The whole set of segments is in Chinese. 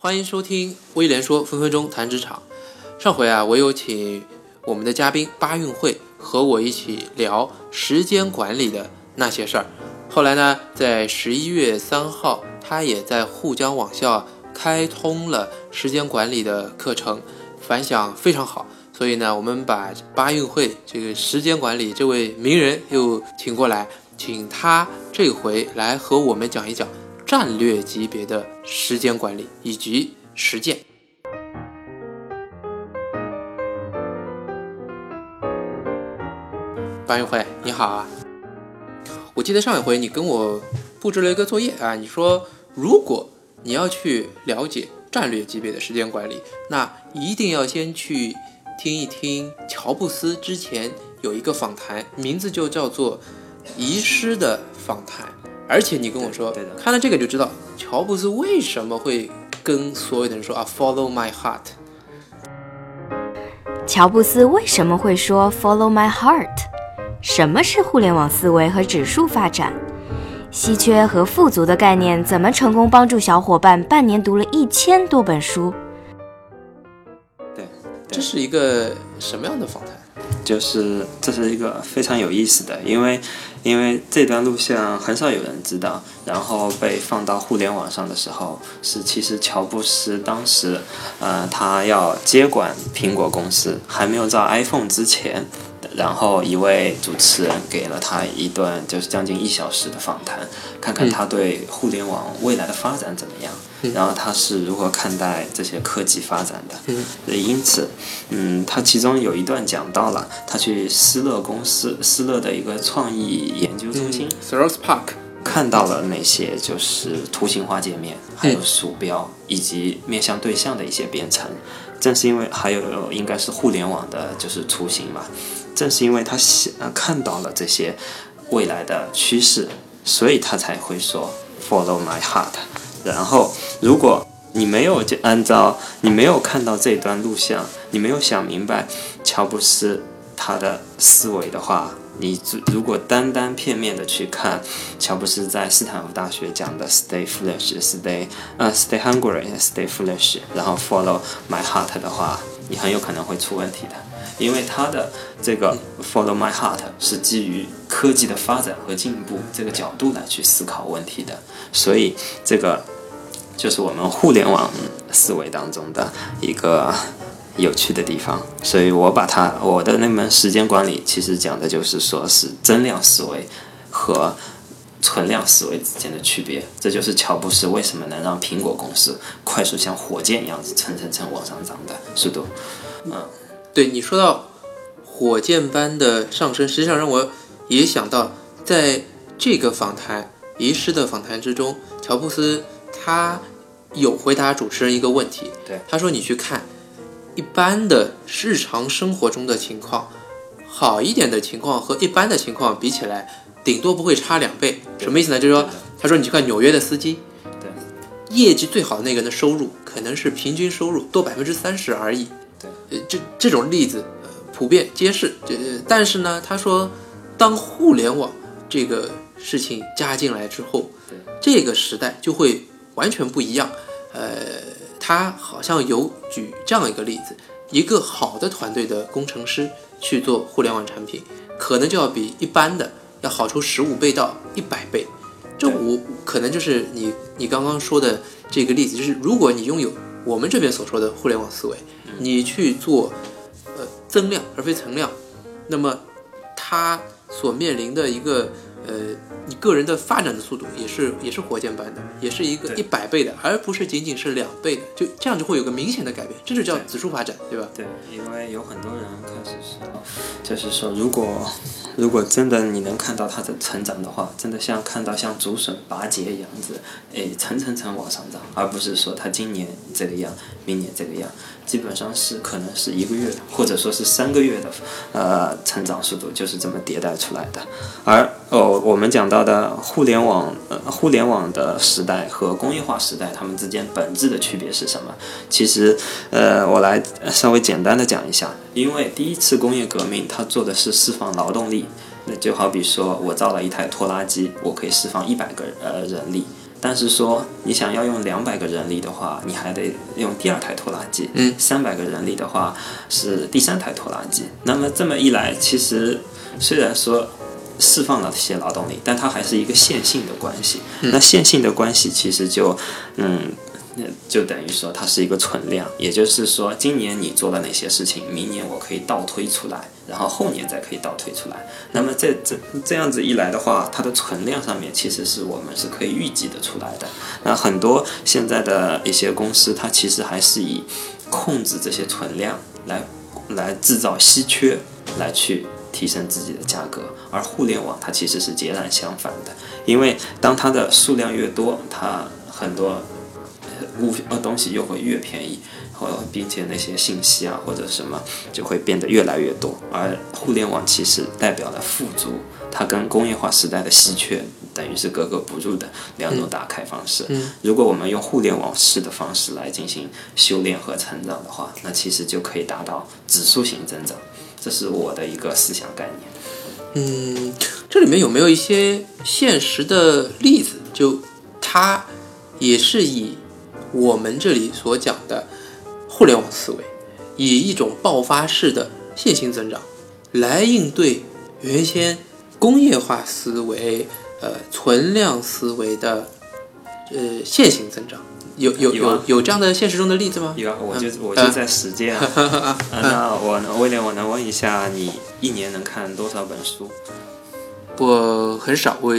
欢迎收听威廉说分分钟谈职场。上回啊，我有请我们的嘉宾巴运会和我一起聊时间管理的那些事儿。后来呢，在十一月三号，他也在沪江网校开通了时间管理的课程，反响非常好。所以呢，我们把巴运会这个时间管理这位名人又请过来，请他这回来和我们讲一讲。战略级别的时间管理以及实践。班运会，你好啊！我记得上一回你跟我布置了一个作业啊，你说如果你要去了解战略级别的时间管理，那一定要先去听一听乔布斯之前有一个访谈，名字就叫做《遗失的访谈》。而且你跟我说，看了这个就知道乔布斯为什么会跟所有的人说啊，Follow my heart。乔布斯为什么会说 Follow my heart？什么是互联网思维和指数发展？稀缺和富足的概念怎么成功帮助小伙伴半年读了一千多本书？对，这是一个什么样的访谈？就是这是一个非常有意思的，因为。因为这段录像很少有人知道，然后被放到互联网上的时候，是其实乔布斯当时，呃，他要接管苹果公司，还没有造 iPhone 之前。然后一位主持人给了他一段就是将近一小时的访谈，看看他对互联网未来的发展怎么样，然后他是如何看待这些科技发展的。嗯因此，嗯，他其中有一段讲到了他去施乐公司，施乐的一个创意研究中心 s r o s Park，看到了那些就是图形化界面，还有鼠标以及面向对象的一些编程。正是因为还有应该是互联网的就是雏形吧。正是因为他想看到了这些未来的趋势，所以他才会说 “follow my heart”。然后，如果你没有就按照你没有看到这段录像，你没有想明白乔布斯他的思维的话，你如果单单片面的去看乔布斯在斯坦福大学讲的 “stay foolish”，“stay 呃 stay hungry”，“stay foolish”，然后 “follow my heart” 的话，你很有可能会出问题的。因为他的这个 Follow My Heart 是基于科技的发展和进步这个角度来去思考问题的，所以这个就是我们互联网思维当中的一个有趣的地方。所以我把它我的那门时间管理其实讲的就是说是增量思维和存量思维之间的区别。这就是乔布斯为什么能让苹果公司快速像火箭一样子蹭蹭蹭往上涨的速度，嗯。对你说到火箭般的上升，实际上让我也想到，在这个访谈遗失的访谈之中，乔布斯他有回答主持人一个问题。对，他说：“你去看一般的日常生活中的情况，好一点的情况和一般的情况比起来，顶多不会差两倍。什么意思呢？就是说，他说你去看纽约的司机，对，业绩最好的那个人的收入可能是平均收入多百分之三十而已。”呃，这这种例子，呃，普遍皆是。这但是呢，他说，当互联网这个事情加进来之后，这个时代就会完全不一样。呃，他好像有举这样一个例子：一个好的团队的工程师去做互联网产品，可能就要比一般的要好出十五倍到一百倍。这我可能就是你你刚刚说的这个例子，就是如果你拥有我们这边所说的互联网思维。你去做，呃，增量而非存量，那么它所面临的一个呃，你个人的发展的速度也是也是火箭般的，也是一个一百倍的，而不是仅仅是两倍的，就这样就会有个明显的改变，这就叫指数发展，对吧？对，因为有很多人开始说，就是说，如果如果真的你能看到它的成长的话，真的像看到像竹笋拔节一样子，哎，层层层往上涨，而不是说它今年这个样，明年这个样。基本上是可能是一个月或者说是三个月的，呃，成长速度就是这么迭代出来的。而哦，我们讲到的互联网，呃，互联网的时代和工业化时代，它们之间本质的区别是什么？其实，呃，我来稍微简单的讲一下。因为第一次工业革命，它做的是释放劳动力，那就好比说我造了一台拖拉机，我可以释放一百个呃人力。但是说你想要用两百个人力的话，你还得用第二台拖拉机。嗯，三百个人力的话是第三台拖拉机。那么这么一来，其实虽然说释放了这些劳动力，但它还是一个线性的关系。那线性的关系其实就嗯。那就等于说它是一个存量，也就是说，今年你做了哪些事情，明年我可以倒推出来，然后后年再可以倒推出来。那么这这这样子一来的话，它的存量上面其实是我们是可以预计的出来的。那很多现在的一些公司，它其实还是以控制这些存量来来制造稀缺，来去提升自己的价格。而互联网它其实是截然相反的，因为当它的数量越多，它很多。物呃东西又会越便宜，或并且那些信息啊或者什么就会变得越来越多，而互联网其实代表了富足，它跟工业化时代的稀缺等于是格格不入的两种打开方式。如果我们用互联网式的方式来进行修炼和成长的话，那其实就可以达到指数型增长，这是我的一个思想概念。嗯，这里面有没有一些现实的例子？就它也是以。我们这里所讲的互联网思维，以一种爆发式的线性增长来应对原先工业化思维、呃存量思维的呃线性增长，有有有有这样的现实中的例子吗？有，我就我就在实践啊。那我威廉，我能问一下，你一年能看多少本书？我很少，我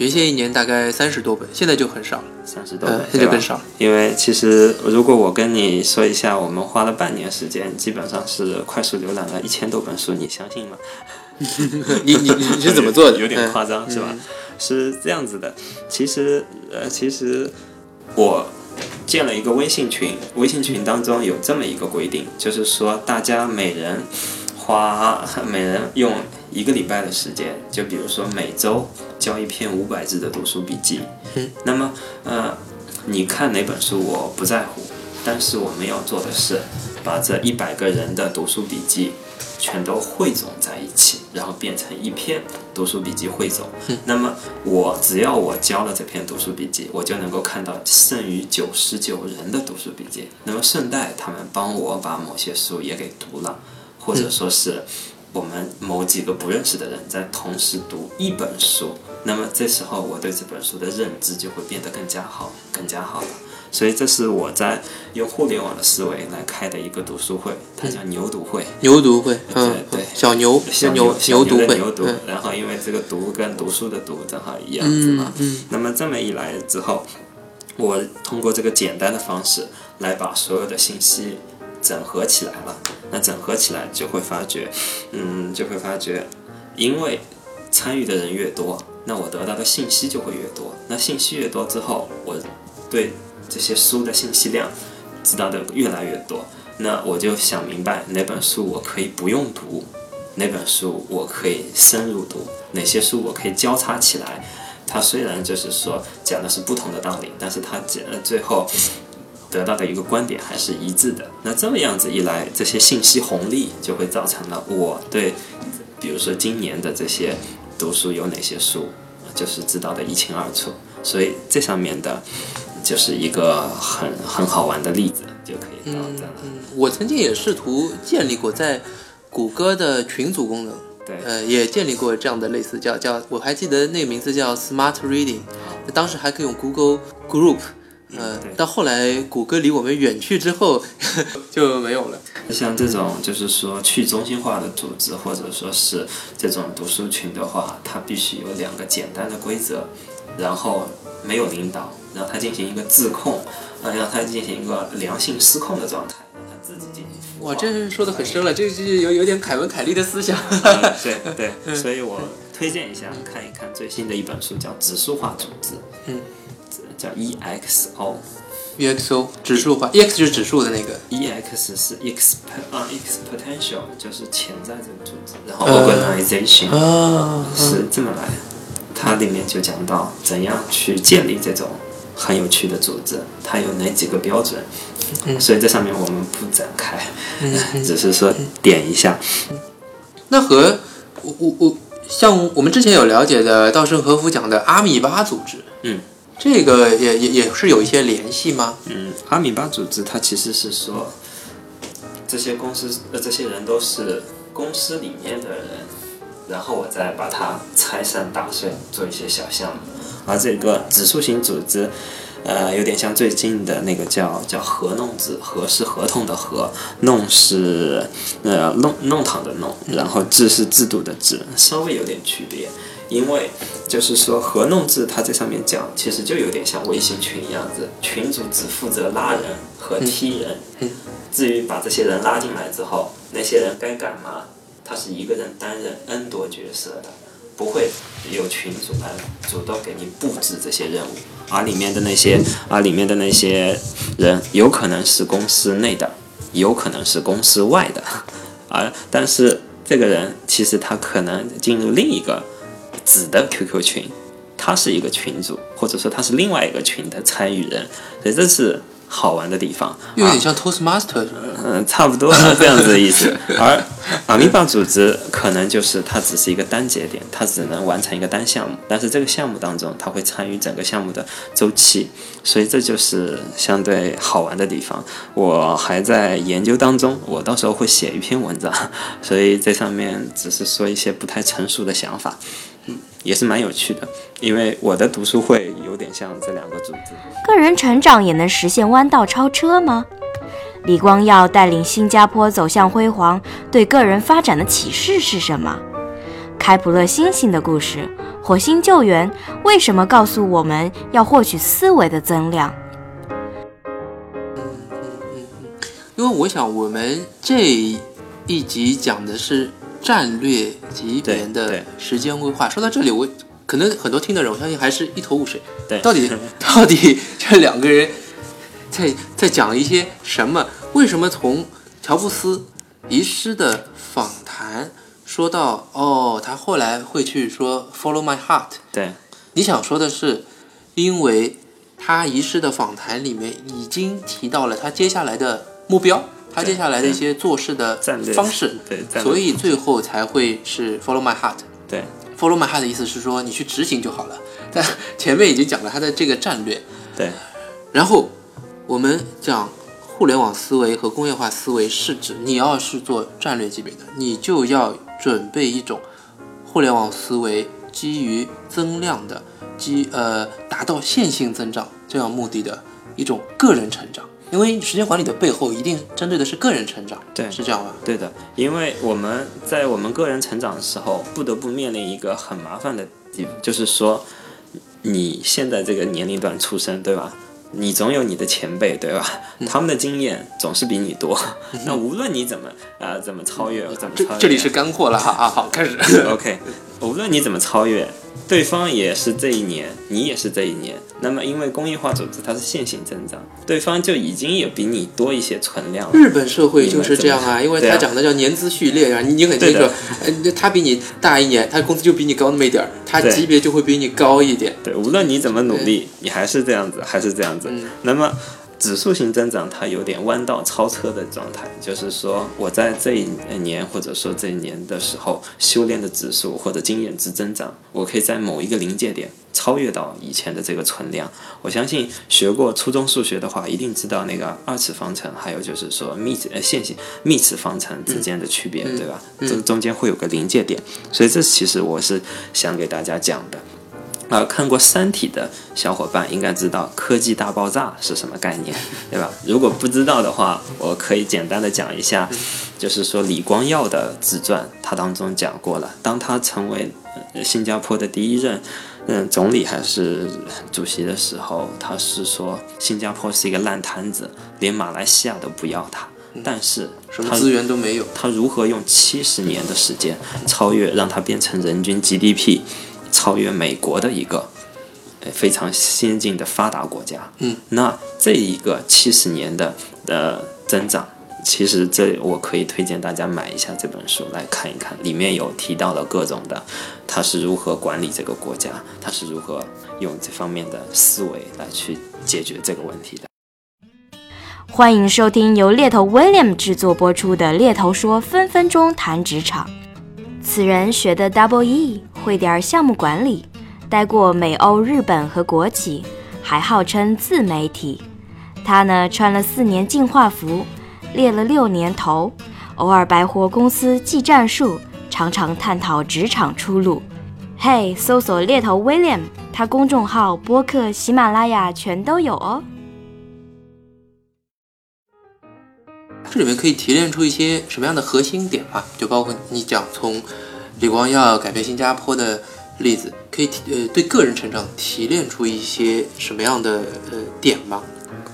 原先一年大概三十多本，现在就很少了。三十多本，现在更少。因为其实如果我跟你说一下，我们花了半年时间，基本上是快速浏览了一千多本书，你相信吗？你你你是怎么做的？有点夸张是吧？是这样子的，其实呃，其实我建了一个微信群，微信群当中有这么一个规定，就是说大家每人花每人用。一个礼拜的时间，就比如说每周交一篇五百字的读书笔记。嗯，那么，呃，你看哪本书我不在乎，但是我们要做的是把这一百个人的读书笔记全都汇总在一起，然后变成一篇读书笔记汇总。嗯，那么我只要我交了这篇读书笔记，我就能够看到剩余九十九人的读书笔记。那么顺带他们帮我把某些书也给读了，或者说是。我们某几个不认识的人在同时读一本书，那么这时候我对这本书的认知就会变得更加好，更加好了。所以这是我在用互联网的思维来开的一个读书会，它叫牛读会。牛读会，对对，小牛小牛牛读会。牛读，然后因为这个读跟读书的读正好一样子嘛。嗯。那么这么一来之后，我通过这个简单的方式来把所有的信息。整合起来了，那整合起来就会发觉，嗯，就会发觉，因为参与的人越多，那我得到的信息就会越多。那信息越多之后，我对这些书的信息量知道的越来越多，那我就想明白哪本书我可以不用读，哪本书我可以深入读，哪些书我可以交叉起来。它虽然就是说讲的是不同的道理，但是它讲最后。得到的一个观点还是一致的。那这么样子一来，这些信息红利就会造成了我对，比如说今年的这些读书有哪些书，就是知道的一清二楚。所以这上面的，就是一个很很好玩的例子，就可以到这了。嗯，我曾经也试图建立过在谷歌的群组功能，对，呃，也建立过这样的类似叫叫，我还记得那个名字叫 Smart Reading，当时还可以用 Google Group。嗯，到后来谷歌离我们远去之后 就没有了。像这种就是说去中心化的组织，或者说是这种读书群的话，它必须有两个简单的规则，然后没有领导，让它进行一个自控，呃，让它进行一个良性失控的状态，让它自己进行。哇，这说的很深了，这这有有点凯文凯利的思想。对对，所以我推荐一下看一看最新的一本书，叫《指数化组织》。嗯。叫 EXO，EXO 指数化，EX 就是指数的那个，EX 是 exp 啊 exponential 就是潜在这个组织，然后 organization 是这么来，它里面就讲到怎样去建立这种很有趣的组织，它有哪几个标准，所以这上面我们不展开，只是说点一下。那和我我我像我们之前有了解的稻盛和夫讲的阿米巴组织，嗯。这个也也也是有一些联系吗？嗯，阿米巴组织它其实是说，这些公司呃这些人都是公司里面的人，然后我再把它拆散打碎，做一些小项目。而这个指数型组织，呃，有点像最近的那个叫叫合弄制，合是合同的合，弄是呃弄弄堂的弄，然后制是制度的制，稍微有点区别。因为就是说合弄制，它这上面讲，其实就有点像微信群一样子，群主只负责拉人和踢人，至于把这些人拉进来之后，那些人该干嘛，他是一个人担任 N 多角色的，不会有群主来主动给你布置这些任务，而里面的那些，而里面的那些人，有可能是公司内的，有可能是公司外的，而但是这个人其实他可能进入另一个。子的 QQ 群，他是一个群主，或者说他是另外一个群的参与人，所以这是好玩的地方。有点像 Toastmaster，嗯，差不多这样子的意思。而阿米巴组织可能就是它只是一个单节点，它只能完成一个单项目，但是这个项目当中，它会参与整个项目的周期，所以这就是相对好玩的地方。我还在研究当中，我到时候会写一篇文章，所以这上面只是说一些不太成熟的想法。也是蛮有趣的，因为我的读书会有点像这两个组织。个人成长也能实现弯道超车吗？李光耀带领新加坡走向辉煌，对个人发展的启示是什么？开普勒星星的故事，火星救援为什么告诉我们要获取思维的增量？嗯嗯嗯嗯，因为我想我们这一集讲的是。战略级别的时间规划，说到这里，我可能很多听的人，我相信还是一头雾水。对，到底 到底这两个人在在讲一些什么？为什么从乔布斯遗失的访谈说到哦，他后来会去说 “Follow my heart”？对，你想说的是，因为他遗失的访谈里面已经提到了他接下来的目标。他接下来的一些做事的方式，对，所以最后才会是 follow my heart。对，follow my heart 的意思是说你去执行就好了。但前面已经讲了他的这个战略。对，然后我们讲互联网思维和工业化思维是指你要是做战略级别的，你就要准备一种互联网思维基于增量的，基呃达到线性增长这样目的的一种个人成长。因为时间管理的背后一定针对的是个人成长，对，是这样吧？对的，因为我们在我们个人成长的时候，不得不面临一个很麻烦的地方，就是说，你现在这个年龄段出生，对吧？你总有你的前辈，对吧？他们的经验总是比你多。那无论你怎么啊，怎么超越，怎么超越，这里是干货了，好好好，开始。OK，无论你怎么超越。对方也是这一年，你也是这一年。那么，因为工业化组织它是线性增长，对方就已经有比你多一些存量。日本社会就是这样啊，因为他讲的叫年资序列啊，你你很清楚，呃，他比你大一年，他工资就比你高那么一点儿，他级别就会比你高一点。对，无论你怎么努力，你还是这样子，还是这样子。那么。指数型增长，它有点弯道超车的状态，就是说我在这一年或者说这一年的时候修炼的指数或者经验值增长，我可以在某一个临界点超越到以前的这个存量。我相信学过初中数学的话，一定知道那个二次方程，还有就是说幂呃线性幂次方程之间的区别，对吧？中中间会有个临界点，所以这其实我是想给大家讲的。啊，看过《三体》的小伙伴应该知道科技大爆炸是什么概念，对吧？如果不知道的话，我可以简单的讲一下，就是说李光耀的自传，他当中讲过了，当他成为新加坡的第一任嗯总理还是主席的时候，他是说新加坡是一个烂摊子，连马来西亚都不要他，但是什么资源都没有，他如何用七十年的时间超越，让他变成人均 GDP。超越美国的一个非常先进的发达国家，嗯，那这一个七十年的呃增长，其实这我可以推荐大家买一下这本书来看一看，里面有提到了各种的，他是如何管理这个国家，他是如何用这方面的思维来去解决这个问题的。欢迎收听由猎头 William 制作播出的《猎头说分分钟谈职场》。此人学的 Double E，会点项目管理，待过美欧、日本和国企，还号称自媒体。他呢穿了四年进化服，猎了六年头，偶尔白活公司技战术，常常探讨职场出路。嘿，搜索猎头 William，他公众号、播客、喜马拉雅全都有哦。这里面可以提炼出一些什么样的核心点吗？就包括你讲从李光耀改变新加坡的例子，可以提呃对个人成长提炼出一些什么样的呃点吗？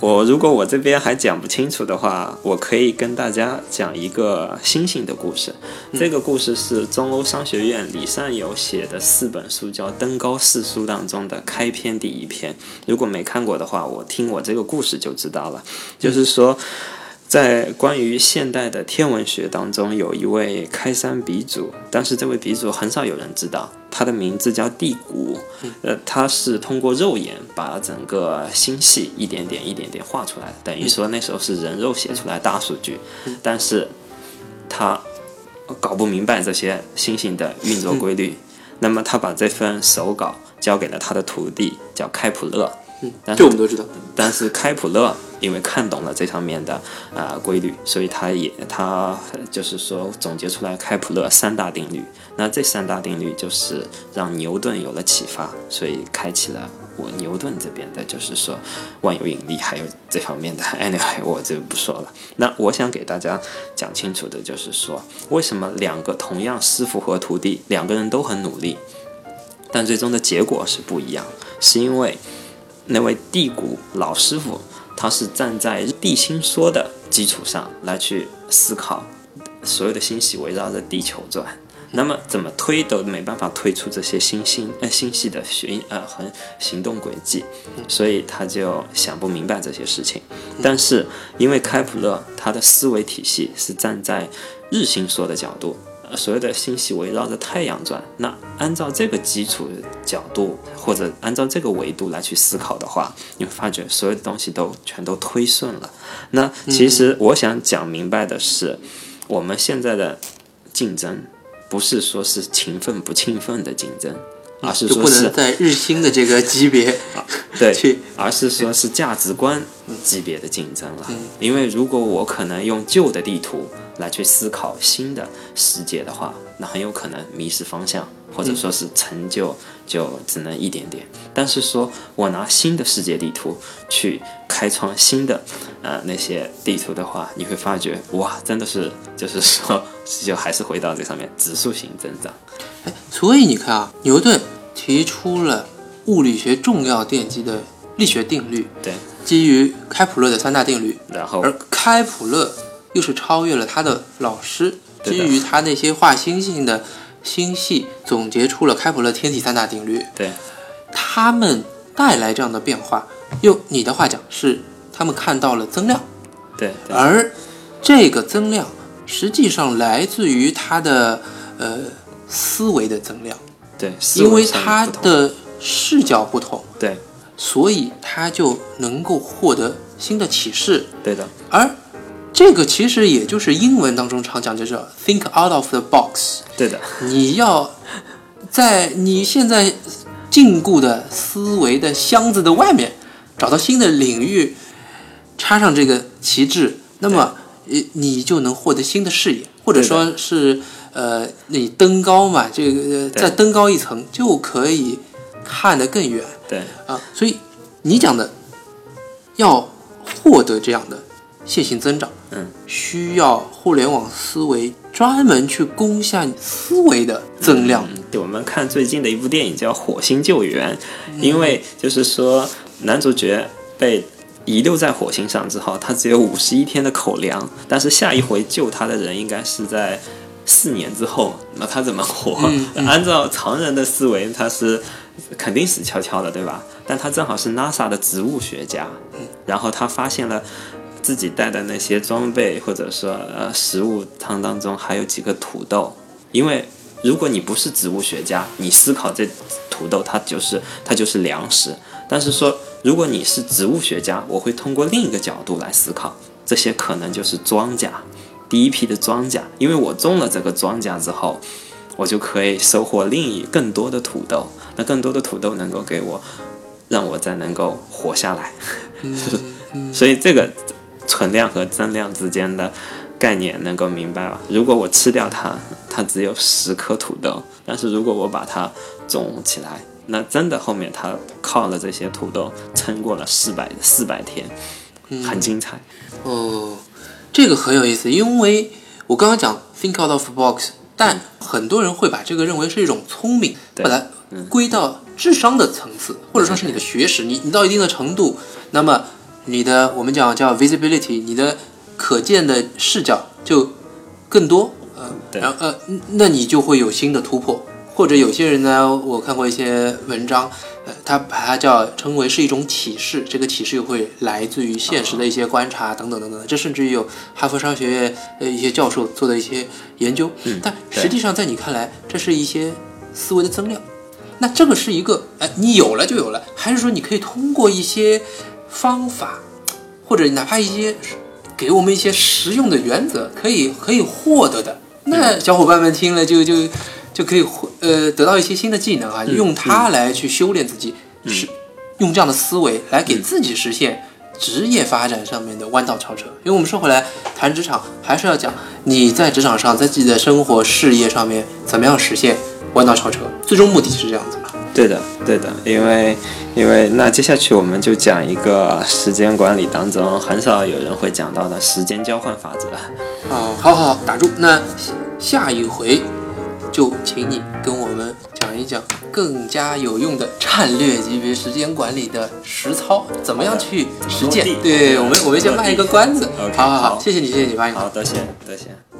我如果我这边还讲不清楚的话，我可以跟大家讲一个星星的故事。这个故事是中欧商学院李善友写的四本书，叫《登高四书》当中的开篇第一篇。如果没看过的话，我听我这个故事就知道了。就是说。在关于现代的天文学当中，有一位开山鼻祖，但是这位鼻祖很少有人知道，他的名字叫地谷。呃，他是通过肉眼把整个星系一点点、一点点画出来的，等于说那时候是人肉写出来大数据。但是他搞不明白这些星星的运作规律，那么他把这份手稿交给了他的徒弟，叫开普勒。嗯这我们都知道，但是开普勒因为看懂了这方面的啊规律，所以他也他就是说总结出来开普勒三大定律。那这三大定律就是让牛顿有了启发，所以开启了我牛顿这边的，就是说万有引力还有这方面的。Anyway，我就不说了。那我想给大家讲清楚的就是说，为什么两个同样师傅和徒弟，两个人都很努力，但最终的结果是不一样，是因为。那位地谷老师傅，他是站在地心说的基础上来去思考，所有的星系围绕着地球转，那么怎么推都没办法推出这些星星呃星系的循呃和行动轨迹，所以他就想不明白这些事情。但是因为开普勒他的思维体系是站在日心说的角度。所有的星系围绕着太阳转，那按照这个基础角度，或者按照这个维度来去思考的话，你会发觉所有的东西都全都推顺了。那其实我想讲明白的是，我们现在的竞争不是说是勤奋不勤奋的竞争，而是说是在日新的这个级别，对，而是说是价值观级别的竞争了。因为如果我可能用旧的地图。来去思考新的世界的话，那很有可能迷失方向，或者说是成就就只能一点点。但是说我拿新的世界地图去开创新的呃那些地图的话，你会发觉哇，真的是就是说就还是回到这上面指数型增长。哎，所以你看啊，牛顿提出了物理学重要奠基的力学定律，对，基于开普勒的三大定律，然后而开普勒。又是超越了他的老师，基于他那些画星星的星系，总结出了开普勒天体三大定律。对，他们带来这样的变化，用你的话讲是他们看到了增量。对，而这个增量实际上来自于他的呃思维的增量。对，因为他的视角不同。对，所以他就能够获得新的启示。对的，而。这个其实也就是英文当中常讲，就是 think out of the box。对的，你要在你现在禁锢的思维的箱子的外面找到新的领域，插上这个旗帜，那么你你就能获得新的视野，或者说是呃，你登高嘛，这个再登高一层就可以看得更远。对啊，所以你讲的要获得这样的。线性增长，嗯，需要互联网思维专门去攻下思维的增量。对，我们看最近的一部电影叫《火星救援》，因为就是说男主角被遗留在火星上之后，他只有五十一天的口粮，但是下一回救他的人应该是在四年之后，那他怎么活？按照常人的思维，他是肯定死翘翘的，对吧？但他正好是 NASA 的植物学家，然后他发现了。自己带的那些装备，或者说呃食物汤当中还有几个土豆，因为如果你不是植物学家，你思考这土豆它就是它就是粮食。但是说如果你是植物学家，我会通过另一个角度来思考，这些可能就是庄稼，第一批的庄稼，因为我种了这个庄稼之后，我就可以收获另一更多的土豆，那更多的土豆能够给我让我再能够活下来。嗯所以这个存量和增量之间的概念能够明白吧？如果我吃掉它，它只有十颗土豆；但是如果我把它种起来，那真的后面它靠了这些土豆撑过了四百四百天，很精彩。哦，这个很有意思，因为我刚刚讲 think out of box，但很多人会把这个认为是一种聪明，对把它归到智商的层次，或者说是你的学识，你你到一定的程度，那么你的我们讲叫 visibility，你的可见的视角就更多，呃，然后呃，那你就会有新的突破。或者有些人呢，我看过一些文章，呃，他把它叫称为是一种启示，这个启示又会来自于现实的一些观察等等等等，这甚至于有哈佛商学院呃一些教授做的一些研究，但实际上在你看来，这是一些思维的增量。那这个是一个，哎，你有了就有了，还是说你可以通过一些方法，或者哪怕一些给我们一些实用的原则，可以可以获得的？那小伙伴们听了就就就可以获呃得到一些新的技能啊，用它来去修炼自己，是用这样的思维来给自己实现职业发展上面的弯道超车。因为我们说回来谈职场，还是要讲你在职场上，在自己的生活事业上面怎么样实现弯道超车，最终目的是这样子嘛？对的，对的，因为因为那接下去我们就讲一个时间管理当中很少有人会讲到的时间交换法则。哦，好好好，打住。那下一回就请你跟我们讲一讲更加有用的战略级别时间管理的实操，怎么样去实践？对我们，我们先卖一个关子。好好好，好谢谢你，谢谢你，欢迎。好，多谢，多谢。